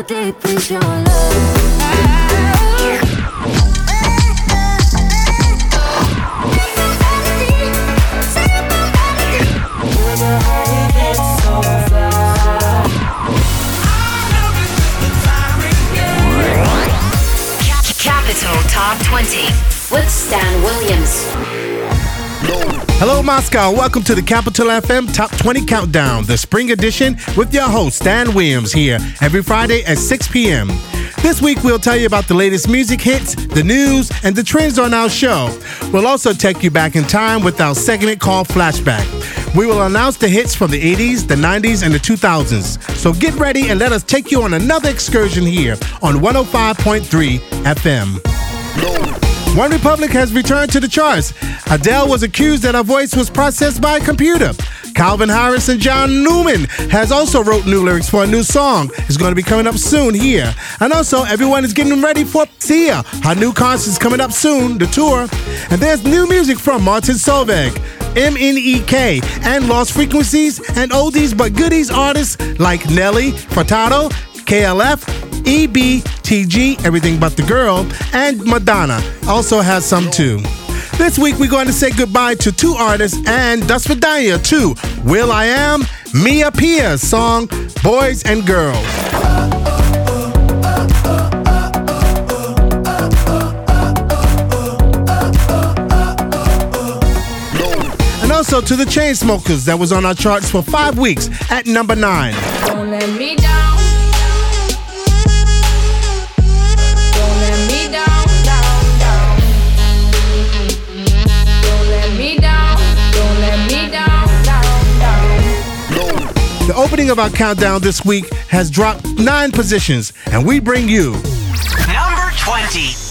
deep into your love. Capital Top 20 with Stan Williams. Hello, Moscow. Welcome to the Capital FM Top 20 Countdown, the spring edition with your host, Stan Williams, here every Friday at 6 p.m. This week, we'll tell you about the latest music hits, the news, and the trends on our show. We'll also take you back in time with our segment called Flashback. We will announce the hits from the 80s, the 90s, and the 2000s. So get ready and let us take you on another excursion here on 105.3 FM. One Republic has returned to the charts. Adele was accused that her voice was processed by a computer. Calvin Harris and John Newman has also wrote new lyrics for a new song. It's going to be coming up soon here. And also, everyone is getting ready for Sia. Her new concert's coming up soon, the tour. And there's new music from Martin Solveig, MNEK, and Lost Frequencies, and oldies but goodies artists like Nelly, Furtado, KLF, EB, TG, Everything But the Girl, and Madonna also has some too. This week we're going to say goodbye to two artists and Dust for too. will.i.am, Mia Pia, song Boys and Girls. And also to the Chainsmokers that was on our charts for five weeks at number 9 The opening of our countdown this week has dropped nine positions, and we bring you Number 20.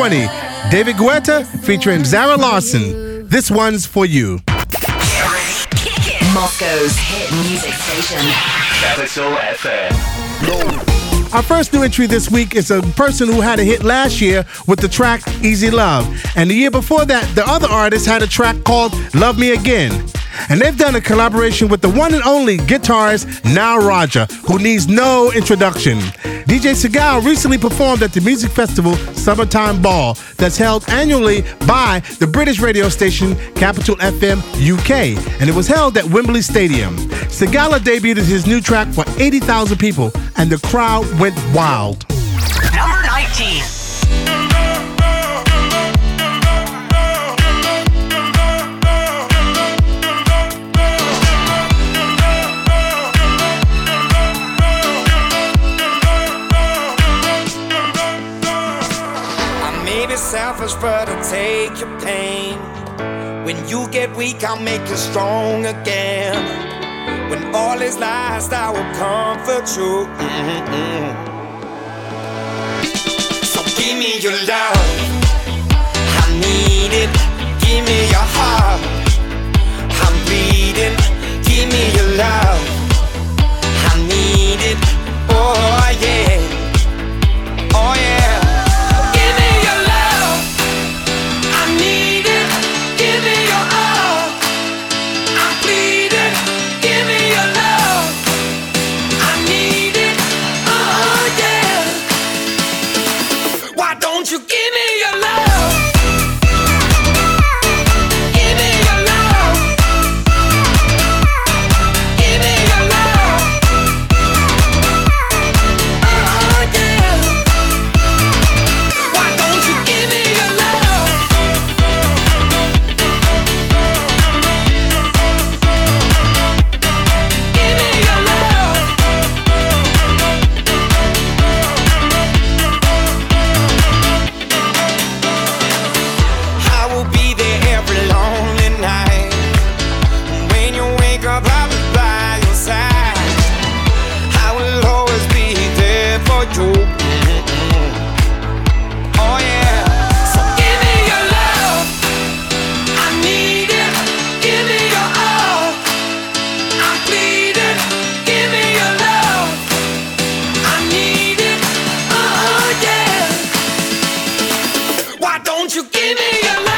20, David Guetta featuring Zara Larsson. This one's for you. Moscow's hit music station. Capital FM. Our first new entry this week is a person who had a hit last year with the track Easy Love. And the year before that, the other artist had a track called Love Me Again. And they've done a collaboration with the one and only guitarist Nile Rodgers, who needs no introduction. DJ Segal recently performed at the music festival Summertime Ball that's held annually by the British radio station Capital FM UK, and it was held at Wembley Stadium. Sigala debuted his new track for 80,000 people, and the crowd went wild. Number 19. But I'll take your pain. When you get weak, I'll make you strong again. When all is lost, I will comfort you. Mm-mm. So give me your love. I need it. Give me your heart. I'm bleeding. Give me your love. I need it. Oh yeah. Oh yeah. Don't you give me your love?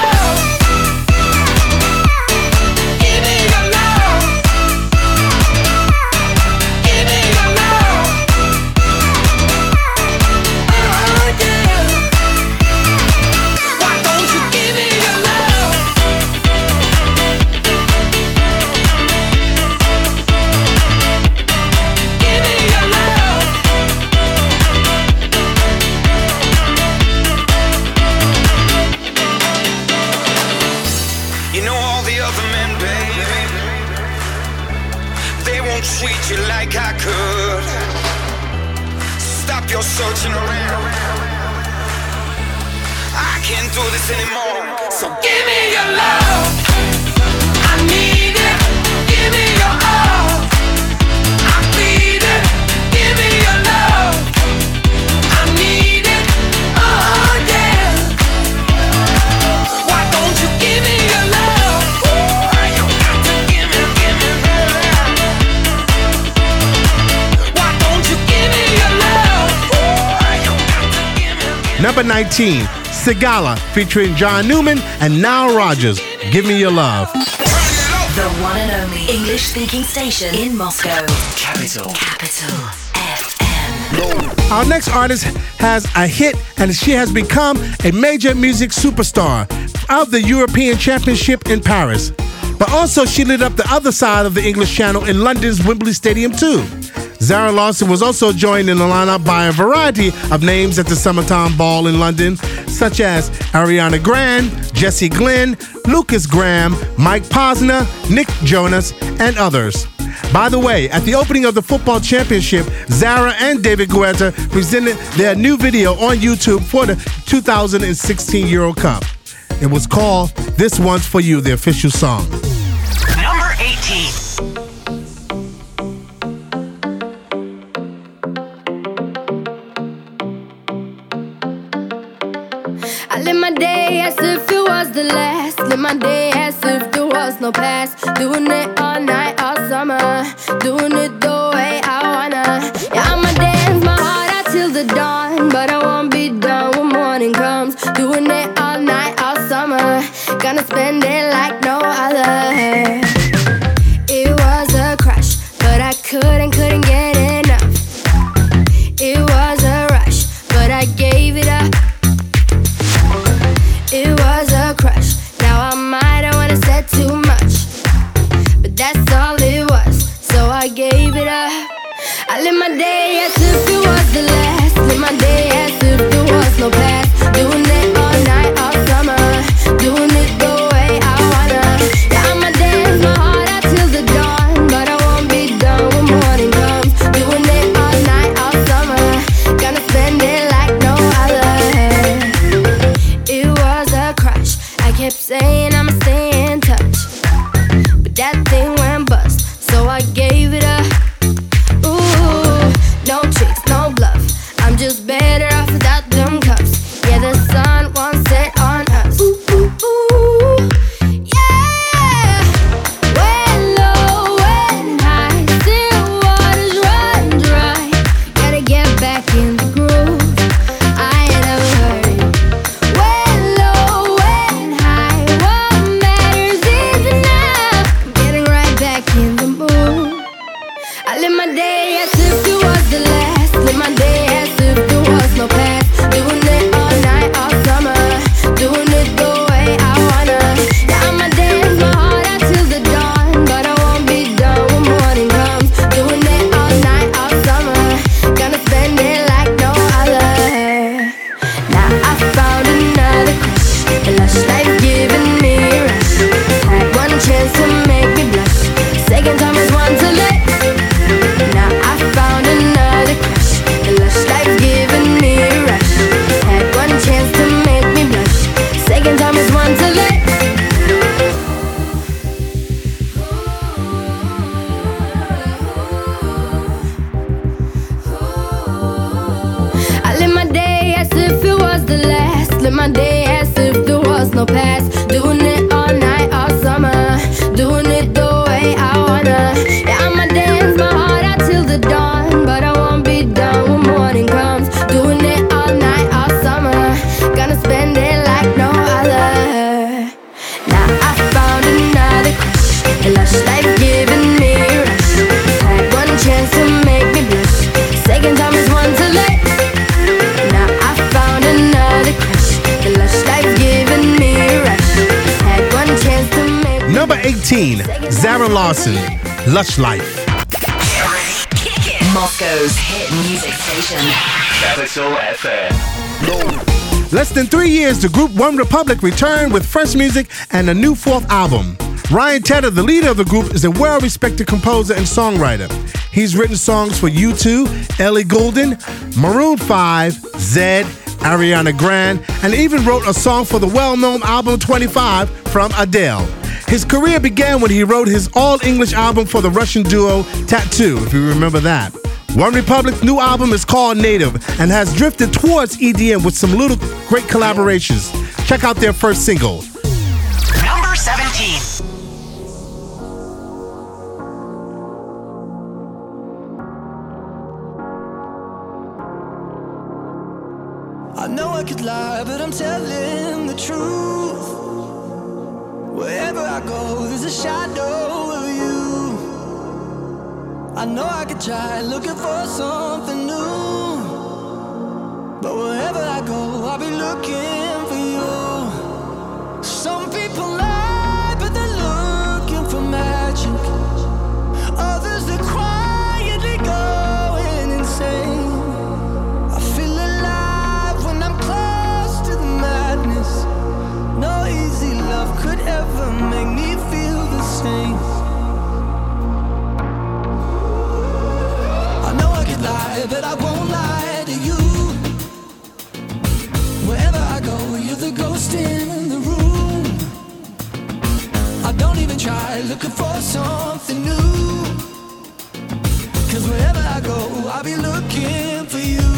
You know all the other men, baby. They won't treat you like I could. Stop your searching around. I can't do this anymore. So give me your love. Number 19, Sigala featuring John Newman and Nile Rodgers. Give me your love. The one and only English speaking station in Moscow. Capital. Capital FM. Our next artist has a hit and she has become a major music superstar of the European Championship in Paris. But also, she lit up the other side of the English Channel in London's Wembley Stadium, too. Zara Larsson was also joined in the lineup by a variety of names at the Summertime Ball in London, such as Ariana Grande, Jess Glynne, Lukas Graham, Mike Posner, Nick Jonas, and others. By the way, at the opening of the football championship, Zara and David Guetta presented their new video on YouTube for the 2016 Euro Cup. It was called This One's For You, the official song. my day as if it was the last. Live my day as if there was no past. Doing it kept saying 19, Zara Larsson, Lush Life. Moscow's hit music station. Capital FM. Less than three years, the group One Republic returned with fresh music and a new fourth album. Ryan Tedder, the leader of the group, is a well respected composer and songwriter. He's written songs for U2, Ellie Goulding, Maroon 5, Zedd, Ariana Grande, and even wrote a song for the well known album 25 from Adele. His career began when he wrote his all English album for the Russian duo t.A.T.u., if you remember that. One Republic's new album is called Native and has drifted towards EDM with some little great collaborations. Check out their first single. Number 17. I know I could lie, but I'm telling the truth. Wherever I go, there's a shadow of you. I know I could try looking for something new. But wherever I go, I'll be looking. That I won't lie to you. Wherever I go, you're the ghost in the room. I don't even try looking for something new. Cause wherever I go, I'll be looking for you.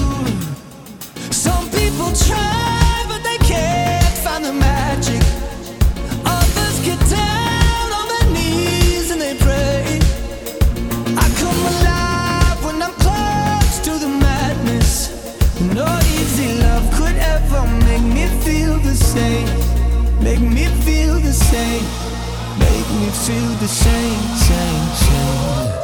Some people try. same. Make me feel the same. Make me feel the same, same, same.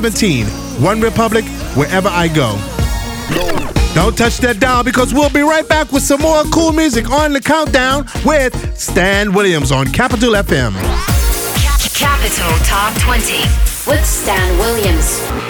2017. One Republic, wherever I go. Don't touch that dial because we'll be right back with some more cool music on the countdown with Stan Williams on Capital FM. Capital Top 20 with Stan Williams.